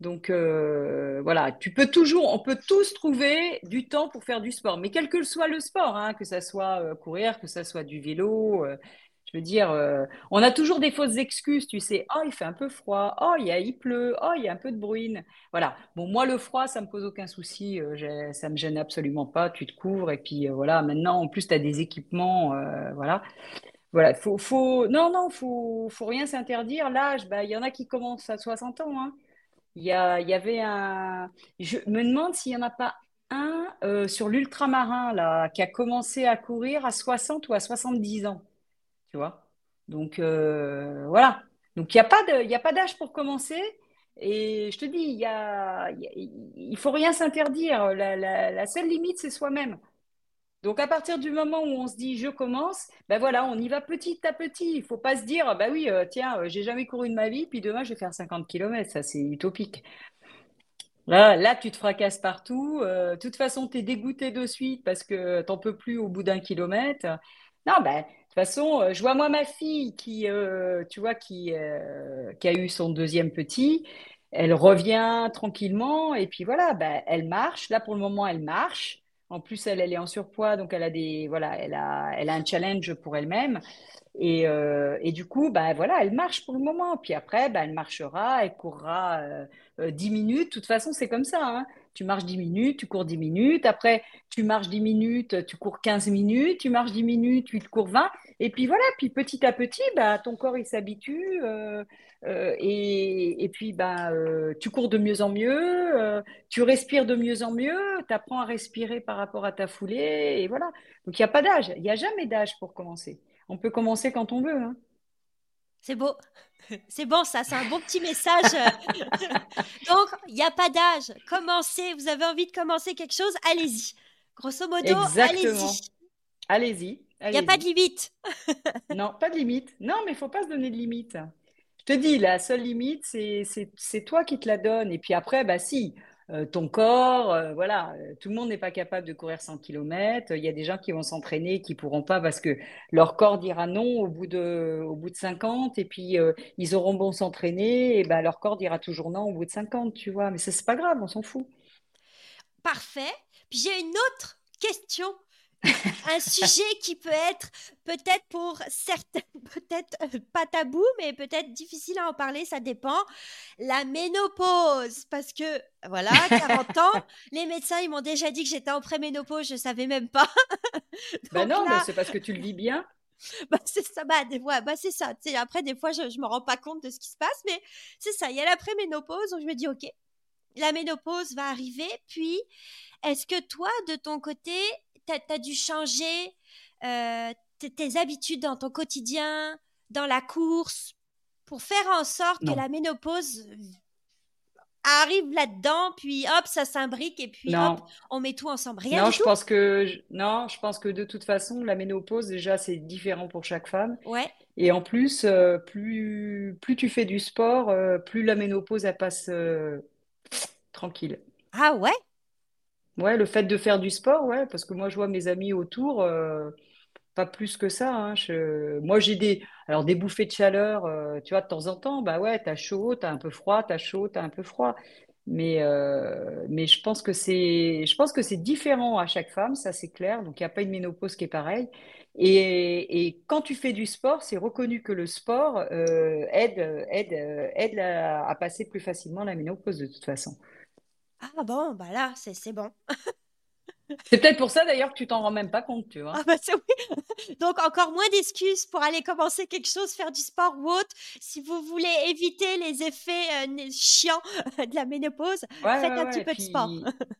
Donc euh, voilà, tu peux toujours, on peut tous trouver du temps pour faire du sport, mais quel que soit le sport, hein, que ça soit euh, courir, que ça soit du vélo, euh, je veux dire, on a toujours des fausses excuses, tu sais. Oh, il fait un peu froid. Oh, il y il pleut. Oh, il y a un peu de bruine. Voilà. Bon, moi, le froid, ça me pose aucun souci. ça me gêne absolument pas. Tu te couvres et puis voilà. Maintenant, en plus, tu as des équipements, voilà. Voilà, faut, faut, non, non, faut, faut rien s'interdire. L'âge, bah, il y en a qui commencent à 60 ans. Hein. Il y, il y avait un. Je me demande s'il n'y en a pas un euh, sur l'ultramarin là, qui a commencé à courir à 60 ou à 70 ans. Tu vois? Donc euh, voilà. Donc il n'y a pas d'âge pour commencer. Et je te dis, il y a, il faut rien s'interdire. La, seule limite, c'est soi-même. Donc, à partir du moment où on se dit je commence, ben voilà, on y va petit à petit. Il ne faut pas se dire, bah oui, euh, tiens, euh, j'ai jamais couru de ma vie, puis demain je vais faire 50 km. Ça, c'est utopique. Là, tu te fracasses partout. Euh, de toute façon, tu es dégoûté de suite parce que tu n'en peux plus au bout d'un kilomètre. Non, ben, façon, je vois moi ma fille qui, tu vois, qui, qui a eu son deuxième petit. Elle revient tranquillement et puis voilà, ben, elle marche. Là, pour le moment, elle marche. En plus, elle, elle est en surpoids, donc elle a des, voilà, elle a, elle a un challenge pour elle-même. Et, euh, et, du coup, bah, voilà, elle marche pour le moment. Puis après, bah, elle marchera, elle courra euh, 10 euh, minutes. De toute façon, c'est comme ça. Hein. Tu marches 10 minutes, tu cours 10 minutes. Après, tu marches 10 minutes, tu cours 15 minutes. Tu marches 10 minutes, tu cours 20. Et puis voilà, puis petit à petit, bah, ton corps, il s'habitue. Euh, euh, et, puis, bah, tu cours de mieux en mieux. tu respires de mieux en mieux. Tu apprends à respirer par rapport à ta foulée. Et voilà. Donc, il n'y a pas d'âge. Il n'y a jamais d'âge pour commencer. On peut commencer quand on veut. Hein. C'est beau. C'est bon, ça, c'est un bon petit message. Donc, il n'y a pas d'âge. Commencez, vous avez envie de commencer quelque chose, allez-y. Grosso modo, allez-y. Allez-y. Il n'y a pas de limite. non, pas de limite. Non, mais il faut pas se donner de limite. Je te dis, la seule limite, c'est toi qui te la donnes. Et puis après, bah si, euh, ton corps. Euh, voilà, euh, tout le monde n'est pas capable de courir 100 km. Il y a des gens qui vont s'entraîner qui pourront pas parce que leur corps dira non au bout de, au bout de 50 et puis ils auront bon s'entraîner et ben leur corps dira toujours non au bout de 50, tu vois. Mais ça, c'est pas grave, on s'en fout. Parfait. Puis j'ai une autre question un sujet qui peut être peut-être pour certains, peut-être euh, pas tabou, mais peut-être difficile à en parler, ça dépend. La ménopause, parce que voilà, 40 ans, les médecins ils m'ont déjà dit que j'étais en préménopause, je savais même pas. ben non, mais c'est parce que tu le vis bien. Bah, c'est ça, bah, ouais, bah, c'est ça. après, des fois, je, je me rends pas compte de ce qui se passe, mais c'est ça. Il y a la préménopause, donc je me dis, ok, la ménopause va arriver. Puis, est-ce que toi, de ton côté, tu as, dû changer euh, tes habitudes dans ton quotidien, dans la course, pour faire en sorte que la ménopause arrive là-dedans, puis hop, ça s'imbrique et puis hop, on met tout ensemble. Rien non, je pense que non, je pense que de toute façon, la ménopause déjà c'est différent pour chaque femme. Ouais. Et en plus, euh, plus plus tu fais du sport, euh, plus la ménopause elle passe tranquille. Ah ouais? Ouais, le fait de faire du sport, ouais, parce que moi, je vois mes amis autour, euh, pas plus que ça. hein. Moi, j'ai des, alors des bouffées de chaleur, euh, tu vois, de temps en temps, bah ouais, t'as chaud, t'as un peu froid, t'as chaud, t'as un peu froid. Mais, euh, je pense que c'est, je pense que c'est différent à chaque femme, ça c'est clair. Donc, il n'y a pas une ménopause qui est pareille. Et, quand tu fais du sport, c'est reconnu que le sport aide, à passer plus facilement la ménopause de toute façon. Ah bon, bah là, c'est bon. C'est peut-être pour ça d'ailleurs que tu t'en rends même pas compte, tu vois. Ah bah c'est oui. Donc encore moins d'excuses pour aller commencer quelque chose, faire du sport ou autre. Si vous voulez éviter les effets euh, chiants de la ménopause, faites un petit peu de sport.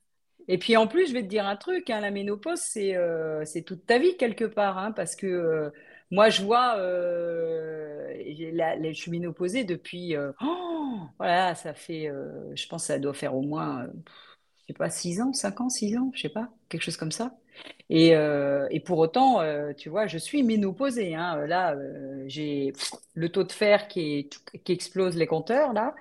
Et puis en plus, je vais te dire un truc, hein, la ménopause, c'est euh, toute ta vie quelque part, hein, parce que euh, moi, je vois, euh, je suis ménopausée depuis, euh, oh, voilà, ça fait, euh, je pense que ça doit faire au moins, je sais pas, 6 ans, 5 ans, 6 ans, je sais pas, quelque chose comme ça. Et, euh, pour autant, euh, tu vois, je suis ménopausée. Hein. Là, euh, j'ai le taux de fer qui, qui explose les compteurs, là.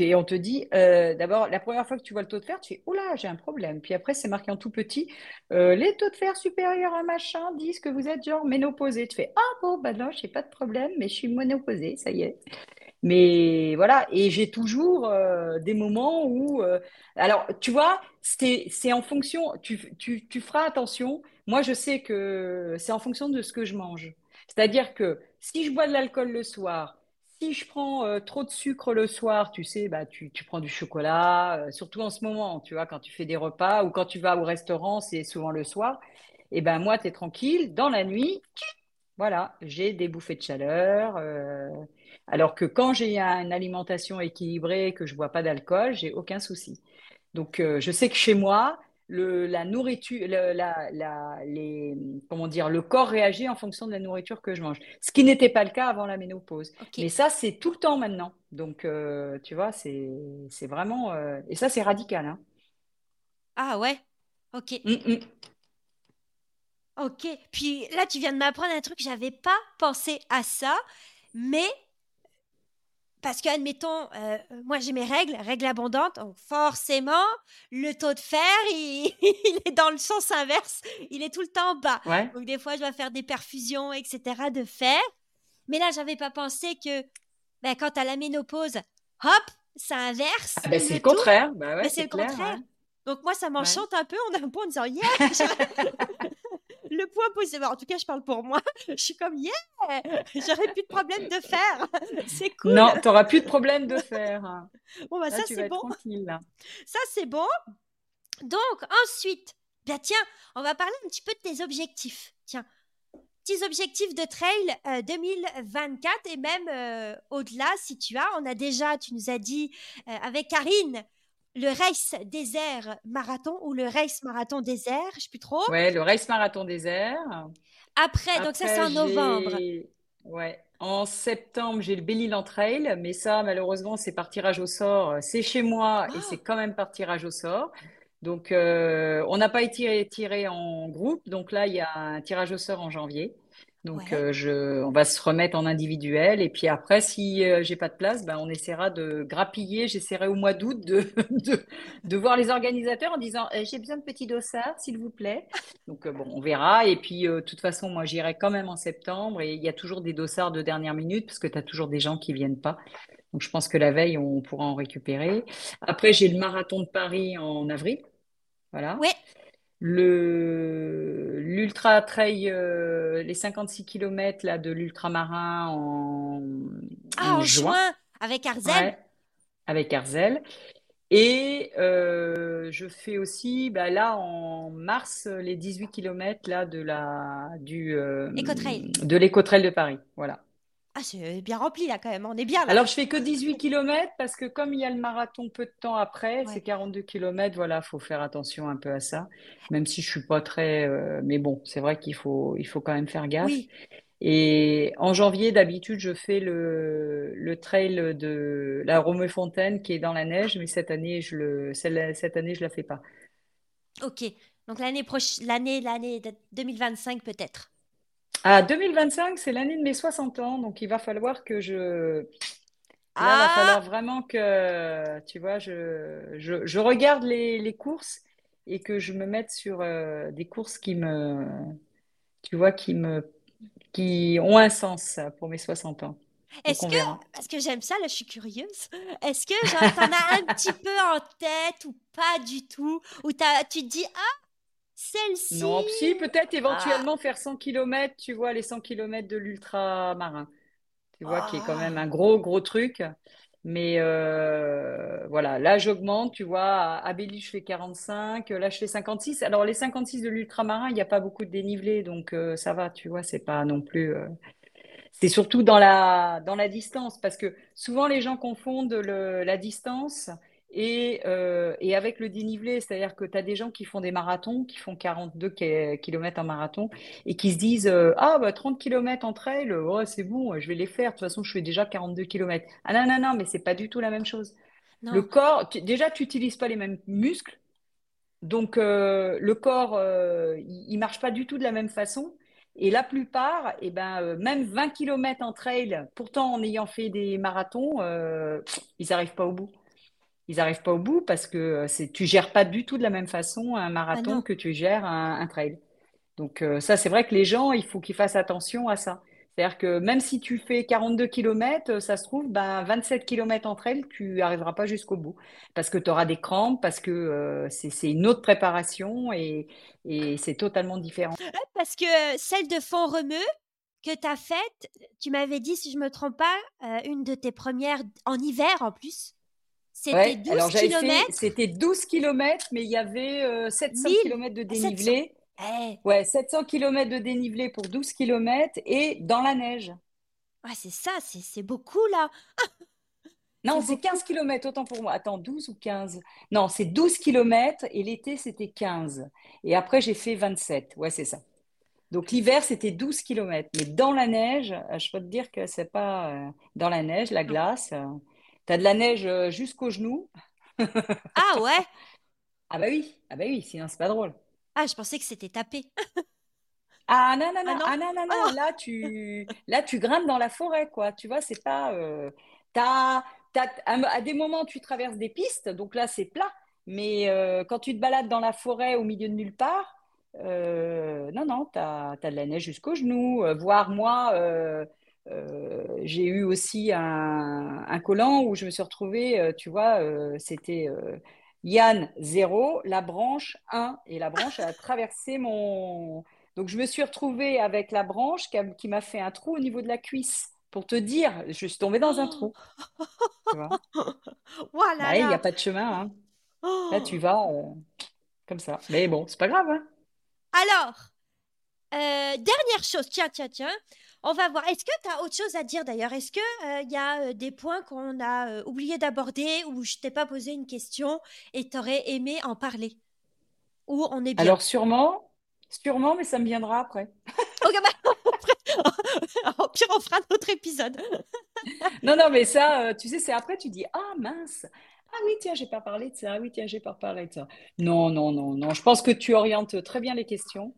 Et on te dit, euh, d'abord, la première fois que tu vois le taux de fer, tu fais, oh là, j'ai un problème. Puis après, c'est marqué en tout petit, euh, les taux de fer supérieurs à machin disent que vous êtes genre ménopausée. Tu fais, ah bon, bah non, j'ai pas de problème, mais je suis ménopausée, ça y est. Mais voilà, et j'ai toujours euh, des moments où... alors, tu vois, c'est, c'est en fonction, tu, tu, tu feras attention. Moi, je sais que c'est en fonction de ce que je mange. C'est-à-dire que si je bois de l'alcool le soir, si je prends euh, trop de sucre le soir, tu sais, bah, tu, tu prends du chocolat, euh, surtout en ce moment, tu vois, quand tu fais des repas ou quand tu vas au restaurant, c'est souvent le soir. Et ben moi, tu es tranquille. Dans la nuit, voilà, j'ai des bouffées de chaleur. euh, alors que quand j'ai une alimentation équilibrée, que je bois pas d'alcool, j'ai aucun souci. Donc, je sais que chez moi, le, la nourriture, le, la, la- les, comment dire, le corps réagit en fonction de la nourriture que je mange. Ce qui n'était pas le cas avant la ménopause. Mais ça, c'est tout le temps maintenant. Donc, euh, tu vois, c'est, c'est vraiment, euh, et ça, c'est radical, hein. Ah ouais. Ok. Mm, mm. Ok. Puis là, tu viens de m'apprendre un truc, j'avais pas pensé à ça, mais parce que, admettons, euh, moi j'ai mes règles, règles abondantes, donc forcément, le taux de fer, il, il est dans le sens inverse, il est tout le temps bas. Ouais. Donc des fois, je dois faire des perfusions, etc. de fer. Mais là, j'avais pas pensé que ben, quand tu as la ménopause, hop, ça inverse Ah ben, c'est le contraire. Bah ouais, Mais c'est le clair, contraire. ouais. Donc moi, ça Ouais. m'enchante un peu. On a un peu en disant, yeah, le point positif. En tout cas, je parle pour moi. Je suis comme, yeah, j'aurais plus de problème de fer. C'est cool. Non, tu n'auras plus de problème de fer. hein. Bon, bah Là, ça, c'est bon. Ça, c'est bon. Donc, ensuite, bien tiens, on va parler un petit peu de tes objectifs. Tiens, petits objectifs de trail euh, 2024 et même euh, au-delà si tu as. On a déjà, tu nous as dit euh, avec Karine, le race désert marathon ou le race marathon désert, je sais plus trop. Ouais, le Race Marathon Désert. Après, donc ça c'est en novembre. Ouais. En septembre, j'ai le Belle-Île Trail, mais ça, malheureusement, c'est par tirage au sort. C'est chez moi et c'est Oh, quand même par tirage au sort. Donc, euh, on n'a pas été tiré en groupe. Donc là, il y a un tirage au sort en janvier. Donc, ouais. euh, je, on va se remettre en individuel. Et puis après, si euh, j'ai pas de place, ben, on essaiera de grappiller. J'essaierai au mois d'août de, de, de voir les organisateurs en disant, Euh, j'ai besoin de petits dossards, s'il vous plaît. Donc, euh, bon, on verra. Et puis, de toute façon, moi, j'irai quand même en septembre. Et il y a toujours des dossards de dernière minute parce que tu as toujours des gens qui viennent pas. Donc, je pense que la veille, on pourra en récupérer. Après, j'ai le marathon de Paris en avril. Voilà. Ouais. Le, l'ultra trail, euh, les 56 km là, de l'ultramarin en, Ah, en en juin. juin avec Arzel. Ouais, avec Arzel. Et euh, je fais aussi, bah, là, en mars, les 18 km là, de la, du, euh, de l'éco-trail de Paris. Voilà. Ah, c'est bien rempli là quand même. On est bien là. Alors, je fais que 18 km parce que comme il y a le marathon peu de temps après, c'est Ouais. 42 km, voilà, faut faire attention un peu à ça. Même si je suis pas très, euh, mais bon, c'est vrai qu'il faut, il faut quand même faire gaffe. Oui. Et en janvier, d'habitude, je fais le, le trail de la Romefontaine qui est dans la neige, mais cette année, je le, celle- cette année, je la fais pas. Ok. Donc l'année prochaine, l'année, l'année de 2025 peut-être? À 2025, c'est l'année de mes 60 ans, donc il va falloir que je, là, il va falloir Ah, vraiment que, tu vois, je, je, je regarde les, les courses et que je me mette sur euh, des courses qui me, tu vois, qui me, qui ont un sens pour mes 60 ans. Est-ce que, verra. parce que j'aime ça, là je suis curieuse, est-ce que genre t'en as un petit peu en tête ou pas du tout, ou tu te dis, ah, celle-ci, Non, si, peut-être ah, éventuellement faire 100 km, tu vois, les 100 km de l'ultramarin, tu vois, qui est quand même un ah, gros, gros truc. Mais euh, voilà, là, j'augmente, tu vois, à Belley, je fais 45, là, je fais 56. Alors, les 56 de l'ultramarin, il n'y a pas beaucoup de dénivelé, donc euh, ça va, tu vois, c'est pas non plus... euh, C'est surtout dans la, dans la distance, parce que souvent les gens confondent le- la distance et, euh, et avec le dénivelé. C'est-à-dire que tu as des gens qui font des marathons, qui font 42 km en marathon, et qui se disent euh, Ah, bah, 30 km en trail, c'est bon, je vais les faire. De toute façon, je fais déjà 42 km. Ah non, non, non, mais c'est pas du tout la même chose. Le corps, tu- déjà, tu n'utilises pas les mêmes muscles. Donc, euh, le corps, il ne marche pas du tout de la même façon. Et la plupart, eh ben, même 20 km en trail, pourtant en ayant fait des marathons, ils n'arrivent pas au bout. Ils n'arrivent pas au bout parce que c'est, tu gères pas du tout de la même façon un Ah marathon que tu gères un, un trail. Donc ça, c'est vrai que les gens, il faut qu'ils fassent attention à ça. C'est-à-dire que même si tu fais 42 km, ça se trouve, ben, 27 km entre elles, tu n'arriveras pas jusqu'au bout. Parce que tu auras des crampes, parce que euh, c'est c'est une autre préparation et, et c'est totalement différent. Parce que euh, celle de Font-Romeu que tu as faite, tu m'avais dit, si je me trompe pas, euh, une de tes premières en hiver en plus, c'était Ouais, alors 12 j'avais fait, kilomètres, c'était 12 km, mais il y avait euh, 700 1000 km de à 700. dénivelé. Eh, Ouais, 700 km de dénivelé pour 12 km et dans la neige. ouais, c'est ça, c'est beaucoup là. Non, C'est c'est beaucoup. 15 kilomètres autant pour moi. Attends, 12 ou 15? Non, c'est 12 kilomètres et l'été, c'était 15. Et après, j'ai fait 27. Ouais, c'est ça. Donc l'hiver, c'était 12 kilomètres. Mais dans la neige, euh, je peux te dire que c'est pas euh, dans la neige, la glace. Tu as de la neige euh, jusqu'aux genoux. Ah ouais? Ah bah oui, ah bah oui, sinon c'est pas drôle. Ah, je pensais que c'était tapé. Ah non, non, non, non? ah non, non, Ah non, non! là tu, là, tu grimpes dans la forêt, quoi. Tu vois, c'est pas. euh, t'as, t'as- à, des moments, tu traverses des pistes, donc là, c'est plat. Mais euh, quand tu te balades dans la forêt au milieu de nulle part, euh, non, non, t'as, t'as de la neige jusqu'aux genoux. Euh, voire moi, euh, j'ai eu aussi un, un collant où je me suis retrouvée, euh, tu vois, euh, c'était euh, Yann zéro, la branche un, et la branche, a traversé mon donc, je me suis retrouvée avec la branche qui m'a fait un trou au niveau de la cuisse. Pour te dire, je suis tombée dans un Oh, trou, tu vois? oh là Bah, il n'y a pas de chemin, hein. Là, tu Oh. vas comme ça. Mais bon, c'est pas grave, hein. Alors, dernière chose, tiens, tiens, tiens, on va voir. Est-ce que tu as autre chose à dire d'ailleurs? Est-ce que euh, il y a euh, des points qu'on a euh, oublié d'aborder ou je t'ai pas posé une question et t'aurais aimé en parler? Ou on est bien? Alors, sûrement, sûrement, mais ça me viendra après. Ok, bah, au pire, on fera un autre épisode. Non, non, mais ça, tu sais, c'est après, tu dis, ah mince, ah oui, tiens, j'ai pas parlé de ça, ah oui, tiens, j'ai pas parlé de ça. Non, non, non, non. Je pense que tu orientes très bien les questions.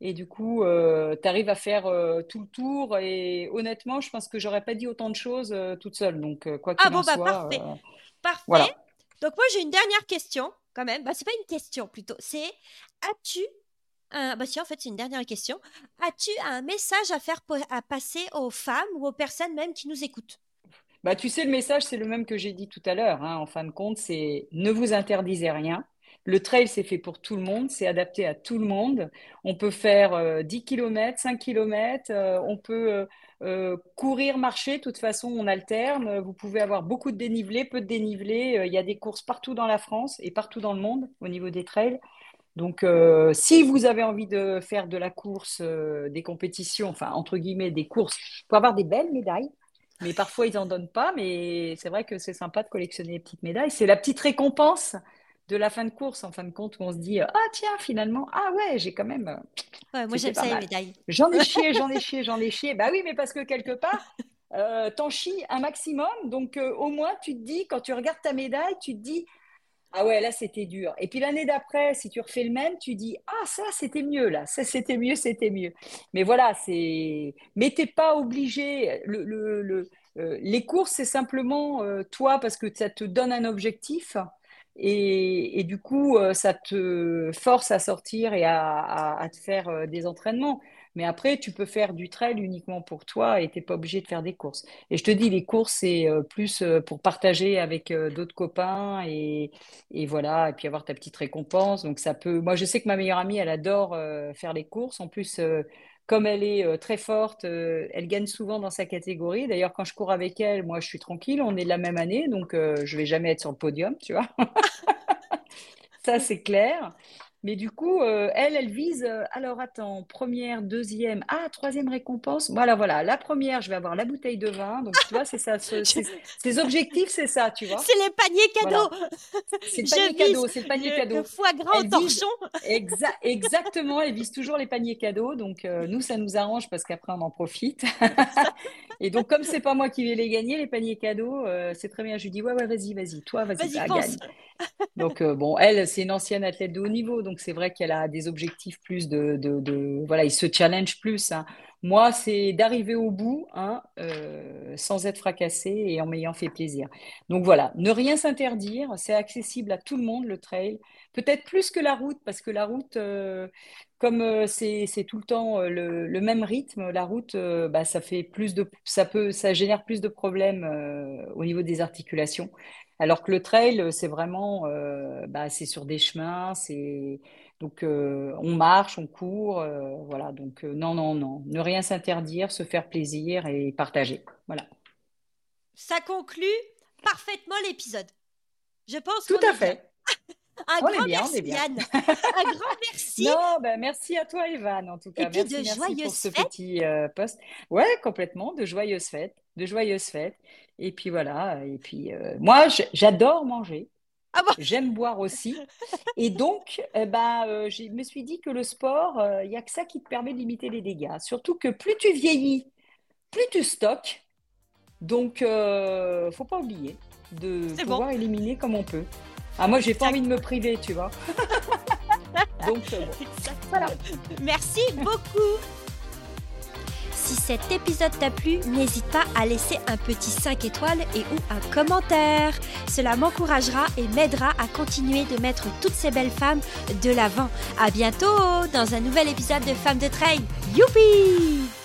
Et du coup, tu arrives à faire euh, tout le tour. Et honnêtement, je pense que j'aurais pas dit autant de choses euh, toute seule. Donc, euh, quoi Ah qu'il bon, en bah soit, parfait. euh, Parfait. voilà. Donc moi, j'ai une dernière question quand même. Bah, c'est pas une question plutôt. C'est as-tu un... Bah si, en fait, c'est une dernière question. As-tu un message à faire à passer aux femmes ou aux personnes même qui nous écoutent? Bah, tu sais, le message, c'est le même que j'ai dit tout à l'heure. hein. En fin de compte, c'est ne vous interdisez rien. Le trail, c'est fait pour tout le monde, c'est adapté à tout le monde. On peut faire euh, 10 km, 5 km, on peut euh, euh, courir, marcher. De toute façon, on alterne. Vous pouvez avoir beaucoup de dénivelé, peu de dénivelé. Euh, Il y a des courses partout dans la France et partout dans le monde au niveau des trails. Donc, si vous avez envie de faire de la course, des compétitions, enfin, entre guillemets, des courses, pour avoir des belles médailles, mais parfois ils n'en donnent pas, mais c'est vrai que c'est sympa de collectionner les petites médailles. C'est la petite récompense de la fin de course, en fin de compte, où on se dit, ah tiens, finalement, ah ouais, j'ai quand même, Ouais, moi, j'aime ça, les médailles. J'en ai chié, j'en ai chié, j'en ai chié. Bah oui, mais parce que quelque part, euh, t'en chies un maximum, donc euh, au moins tu te dis, quand tu regardes ta médaille, tu te dis, ah ouais, là, c'était dur. Et puis l'année d'après, si tu refais le même, tu dis, ah, ça, c'était mieux, là. Ça, c'était mieux, c'était mieux. Mais voilà, c'est. Mais t'es pas obligé. Le, le- le- euh, les courses, c'est simplement euh, toi, parce que ça te donne un objectif. Et, du coup, euh, ça te force à sortir et à, te faire euh, des entraînements. Mais après, tu peux faire du trail uniquement pour toi et t'es pas obligé de faire des courses. Et je te dis, les courses, c'est euh, plus pour partager avec d'autres copains et, et voilà, et puis avoir ta petite récompense. Donc ça peut. Moi, je sais que ma meilleure amie, elle adore faire les courses. En plus, comme elle est euh, très forte, euh, elle gagne souvent dans sa catégorie. D'ailleurs, quand je cours avec elle, moi, je suis tranquille. On est de la même année, donc euh, je vais jamais être sur le podium, tu vois. Ça, c'est clair. Mais du coup, euh, elle, elle vise. euh, alors, attends, première, deuxième, ah, troisième récompense. Voilà, voilà. La première, je vais avoir la bouteille de vin. Donc, tu vois, c'est ça. ce- ses objectifs, c'est ça, tu vois. C'est les paniers Voilà. cadeaux. C'est le panier cadeau, c'est le panier le, le cadeau. foie gras au torchon. exa- exactement, elle vise toujours les paniers cadeaux. Donc, euh, nous, ça nous arrange parce qu'après, on en profite. Et donc, comme c'est pas moi qui vais les gagner, les paniers cadeaux, euh, c'est très bien. Je lui dis, ouais, ouais, vas-y, vas-y, toi, vas-y, fonce. gagne. Donc, euh, bon, elle, c'est une ancienne athlète de haut niveau, donc c'est vrai qu'elle a des objectifs plus de, de, de- voilà, il se challenge plus. hein. Moi, c'est d'arriver au bout, hein, euh, sans être fracassé et en m'ayant fait plaisir. Donc voilà, ne rien s'interdire, c'est accessible à tout le monde, le trail. Peut-être plus que la route, parce que la route, euh, comme euh, c'est tout le temps le, même rythme, la route, bah, ça fait plus de, ça peut, ça génère plus de problèmes au niveau des articulations. Alors que le trail, c'est vraiment, bah, sur des chemins, c'est donc euh, on marche, on court, euh, voilà. Donc euh, non, non, non, ne rien s'interdire, se faire plaisir et partager. Voilà. Ça conclut parfaitement l'épisode. Je pense Tout à fait. Un On est grand on merci, est bien. Yann. Un grand merci. Non, ben merci à toi, Evan, en tout Et cas. puis Merci, de merci pour ce fêtes. petit euh, post. Ouais, complètement, de joyeuses fêtes, de joyeuses fêtes. Et puis voilà. Et puis euh, moi, j'adore manger. Ah bon? J'aime boire aussi. Et donc, euh, je me suis dit que le sport, euh, il n'y a que ça qui te permet de limiter les dégâts. Surtout que plus tu vieillis, plus tu stockes. Donc, euh, faut pas oublier de bon. pouvoir éliminer comme on peut. Ah, moi, j'ai pas envie de me priver, tu vois. Donc, euh, bon. Voilà. Merci beaucoup. Si cet épisode t'a plu, n'hésite pas à laisser un petit 5 étoiles et ou un commentaire. Cela m'encouragera et m'aidera à continuer de mettre toutes ces belles femmes de l'avant. À bientôt dans un nouvel épisode de Femmes de Trail. Youpi